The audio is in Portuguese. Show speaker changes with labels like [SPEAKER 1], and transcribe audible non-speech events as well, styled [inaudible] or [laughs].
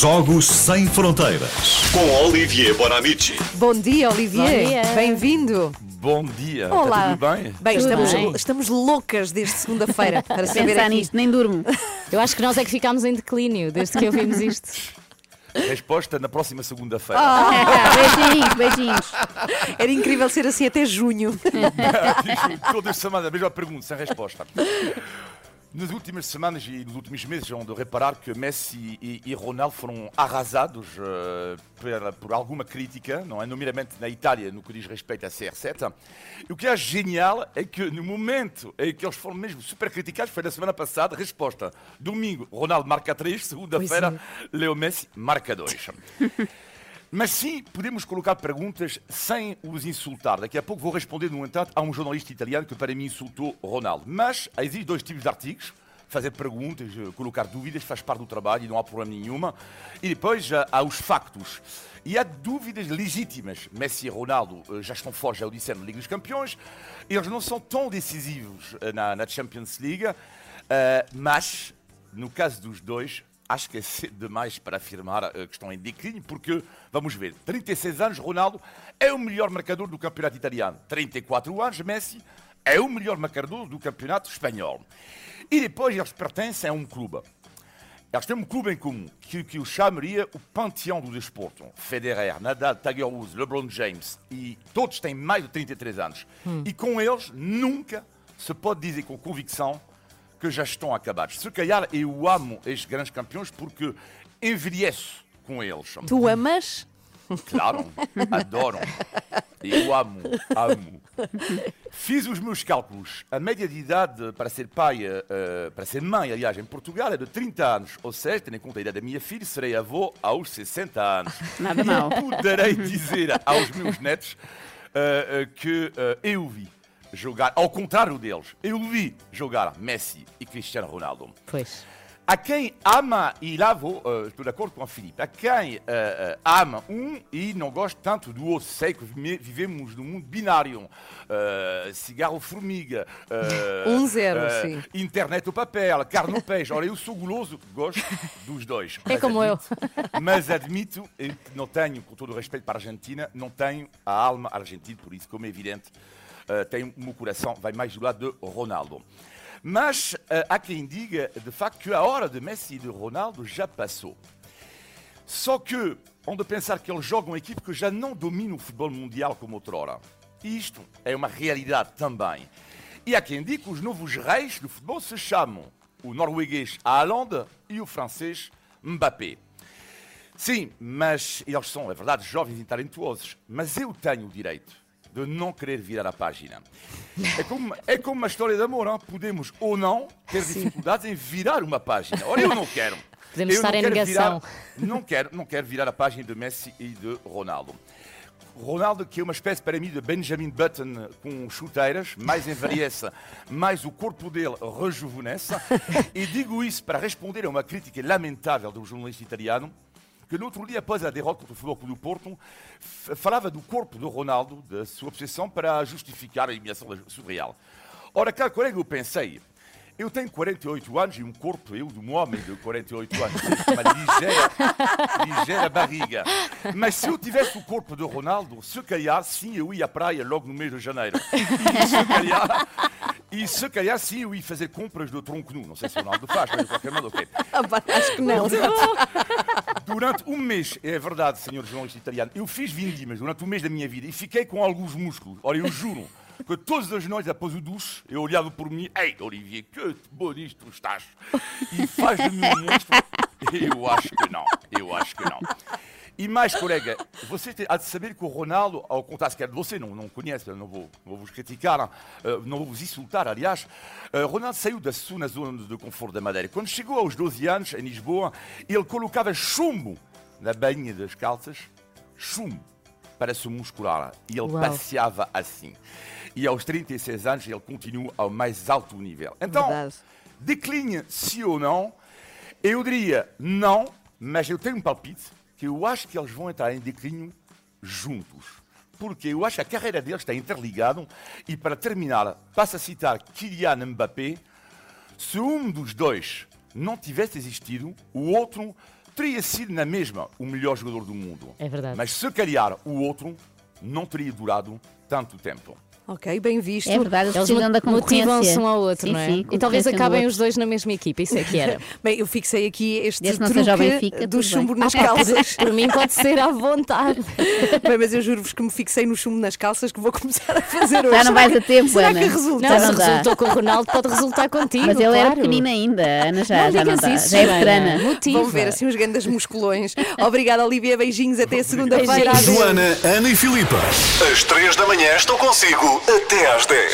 [SPEAKER 1] Jogos Sem Fronteiras com Olivier Bonamici.
[SPEAKER 2] Bom dia, Olivier.
[SPEAKER 3] Bom dia.
[SPEAKER 2] Bem-vindo.
[SPEAKER 4] Bom dia,
[SPEAKER 2] Olá.
[SPEAKER 4] está tudo bem?
[SPEAKER 2] Bem,
[SPEAKER 3] Tudo
[SPEAKER 2] estamos,
[SPEAKER 3] bem.
[SPEAKER 2] estamos loucas desde segunda-feira para saber
[SPEAKER 3] Pensar
[SPEAKER 2] aqui.
[SPEAKER 3] nisto, nem durmo. Eu acho que nós é que ficámos em declínio desde que ouvimos isto.
[SPEAKER 4] Resposta na próxima segunda-feira. [laughs]
[SPEAKER 3] beijinhos, beijinhos.
[SPEAKER 2] Era incrível ser assim até junho. [laughs]
[SPEAKER 4] Todas as semanas a mesma pergunta, sem resposta. Nas últimas semanas e nos últimos meses, vão de reparar que Messi e, e Ronaldo foram arrasados eh, por, por alguma crítica, não é? nomeadamente na Itália, no que diz respeito à CR7. E o que é genial é que no momento em que eles foram mesmo super criticados, foi na semana passada, resposta. Domingo, Ronaldo marca 3, segunda-feira, Leo Messi marca 2. [laughs] Mas sim, podemos colocar perguntas sem os insultar. Daqui a pouco vou responder, no entanto, a um jornalista italiano que para mim insultou Ronaldo. Mas existem dois tipos de artigos. Fazer perguntas, eh, colocar dúvidas, faz parte do trabalho e não há problema nenhuma. E depois já há os factos. E há dúvidas legítimas. Messi e Ronaldo eh, já estão fora, já o disseram, na Liga dos Campeões. Eles não são tão decisivos eh, na, na Champions League. eh, mas, no caso dos dois, acho que é cedo demais para afirmar eh, que estão em declínio, porque, vamos ver, 36 anos, Ronaldo é o melhor marcador do campeonato italiano. 34 anos, Messi é o melhor marcador do campeonato espanhol. E depois eles pertencem a um clube. Eles têm um clube em comum, que, que o chamaria o panteão do desporto. Federer, Nadal, Tiger Woods, LeBron James, e todos têm mais de 33 anos. E com eles, nunca se pode dizer com convicção que já estão acabados. Se calhar eu amo estes grandes campeões porque envelheço com eles.
[SPEAKER 2] Tu amas?
[SPEAKER 4] Claro, adoram. Eu amo, amo. Fiz os meus cálculos. A média de idade para ser pai, eh, para ser mãe, aliás, em Portugal é de 30 anos. Ou seja, tendo em conta a idade da minha filha, serei avô aos 60 anos.
[SPEAKER 3] Nada mal.
[SPEAKER 4] Poderei dizer aos meus netos eh, eh, que eu vi jogar, ao contrário deles, eu vi jogar Messi e Cristiano Ronaldo.
[SPEAKER 3] Pois.
[SPEAKER 4] Há quem ama, e lá vou, eh, estou de acordo com a Filipe, há quem eh, eh, ama um e não gosta tanto do outro. Sei que vivemos num mundo binário. cigarro-formiga. [laughs]
[SPEAKER 2] Um zero, sim.
[SPEAKER 4] Internet ou papel, carne ou peixe. Ora, eu sou guloso, gosto dos dois.
[SPEAKER 3] É como eu.
[SPEAKER 4] admito- Mas admito que não tenho, com todo o respeito para a Argentina, não tenho a alma argentina, por isso, como é evidente, eh, o meu coração vai mais do lado de Ronaldo. Mas eh, há quem diga, de facto, que a hora de Messi e de Ronaldo já passou. Só que, on de pensar que eles jogam uma equipe que já não domina o futebol mundial como outrora. Isto é uma realidade também. E há quem diga que os novos reis do futebol se chamam o norueguês Haaland e o francês Mbappé. Sim, mas eles são, é verdade, jovens e talentuosos. Mas eu tenho o direito de não querer virar a página. É como, é como uma história de amor, não? podemos ou não ter dificuldades em virar uma página. Ora, eu não quero.
[SPEAKER 3] Podemos
[SPEAKER 4] Eu
[SPEAKER 3] estar em negação.
[SPEAKER 4] virar- não quero, não quero virar a página de Messi e de Ronaldo. Ronaldo, que é uma espécie para mim de Benjamin Button com chuteiras, mais envelhece, mais o corpo dele rejuvenesce. [laughs] E digo isso para responder a uma crítica lamentável do jornalista italiano, que no outro dia, após a derrota contra o Futebol Clube do Porto, falava do corpo de Ronaldo, da sua obsessão, para justificar a eliminação surreal. Ora, caro colega, eu pensei, eu tenho 48 anos e um corpo, eu, de um homem de 48 anos, uma ligeira, ligeira barriga. Mas se eu tivesse o corpo de Ronaldo, se calhar, sim, eu ia à praia logo no mês de janeiro. E se calhar, e se calhar sim, eu ia fazer compras do tronco nu. Não sei se o Ronaldo faz, mas de qualquer modo, ok.
[SPEAKER 2] Ah, Acho que não.
[SPEAKER 4] Durante um mês, é verdade, senhor jornalista italiano, eu fiz vindimas durante um mês da minha vida e fiquei com alguns músculos. Ora, eu juro que todas as noites, após o duche, eu olhava por mim, ei, Olivier, que bonito estás. E faz de mim um monstro. Eu acho que não, eu acho que não. E mais, colega, você há de saber que o Ronaldo, ao contrário sequer de você, não, não conhece, não vou, não vou vos criticar, não, eh, não vou vos insultar, aliás, eh, Ronaldo saiu da sua zona de conforto da Madeira. Quando chegou aos 12 anos, em Lisboa, ele colocava chumbo na bainha das calças, chumbo, para se muscular. E ele
[SPEAKER 2] Uau.
[SPEAKER 4] passeava assim. E aos 36 anos, ele continua ao mais alto nível. Então, decline sim ou não, eu diria não, mas eu tenho um palpite que eu acho que eles vão entrar em declínio juntos. Porque eu acho que a carreira deles está interligada e para terminar, passo a citar Kylian Mbappé, se um dos dois não tivesse existido, o outro teria sido na mesma o melhor jogador do mundo.
[SPEAKER 3] É verdade.
[SPEAKER 4] Mas se calhar o outro não teria durado tanto tempo.
[SPEAKER 2] Ok, bem visto.
[SPEAKER 5] É verdade, eles precisam da concorrência.
[SPEAKER 3] motivam-se um ao outro,
[SPEAKER 5] Sim,
[SPEAKER 3] não é?
[SPEAKER 5] sim,
[SPEAKER 3] e talvez acabem os dois na mesma equipa, isso é que era. [laughs]
[SPEAKER 2] Bem, eu fixei aqui este
[SPEAKER 5] Desde que não
[SPEAKER 2] truque
[SPEAKER 5] seja o Benfica,
[SPEAKER 2] do chumbo
[SPEAKER 5] bem.
[SPEAKER 2] nas calças.
[SPEAKER 3] Por mim pode ser à vontade. [laughs]
[SPEAKER 2] Bem, mas eu juro-vos que me fixei no chumbo nas calças que vou começar a fazer hoje.
[SPEAKER 5] Já não vais a tempo,
[SPEAKER 2] será
[SPEAKER 5] Ana.
[SPEAKER 2] que resulta?
[SPEAKER 3] Não, se
[SPEAKER 5] não
[SPEAKER 3] resultou com o Ronaldo, pode resultar contigo.
[SPEAKER 5] Mas ele era
[SPEAKER 3] claro.
[SPEAKER 5] pequenino ainda, a Ana já,
[SPEAKER 3] Não
[SPEAKER 5] já não
[SPEAKER 3] digas
[SPEAKER 5] dá.
[SPEAKER 3] isso,
[SPEAKER 5] já é veterana.
[SPEAKER 3] Motiva.
[SPEAKER 2] Vão ver assim uns grandes musculões. Obrigada, Olivia. Beijinhos. Até segunda-feira.
[SPEAKER 1] Joana, Ana e Filipa. Às três da manhã estou consigo até às 10.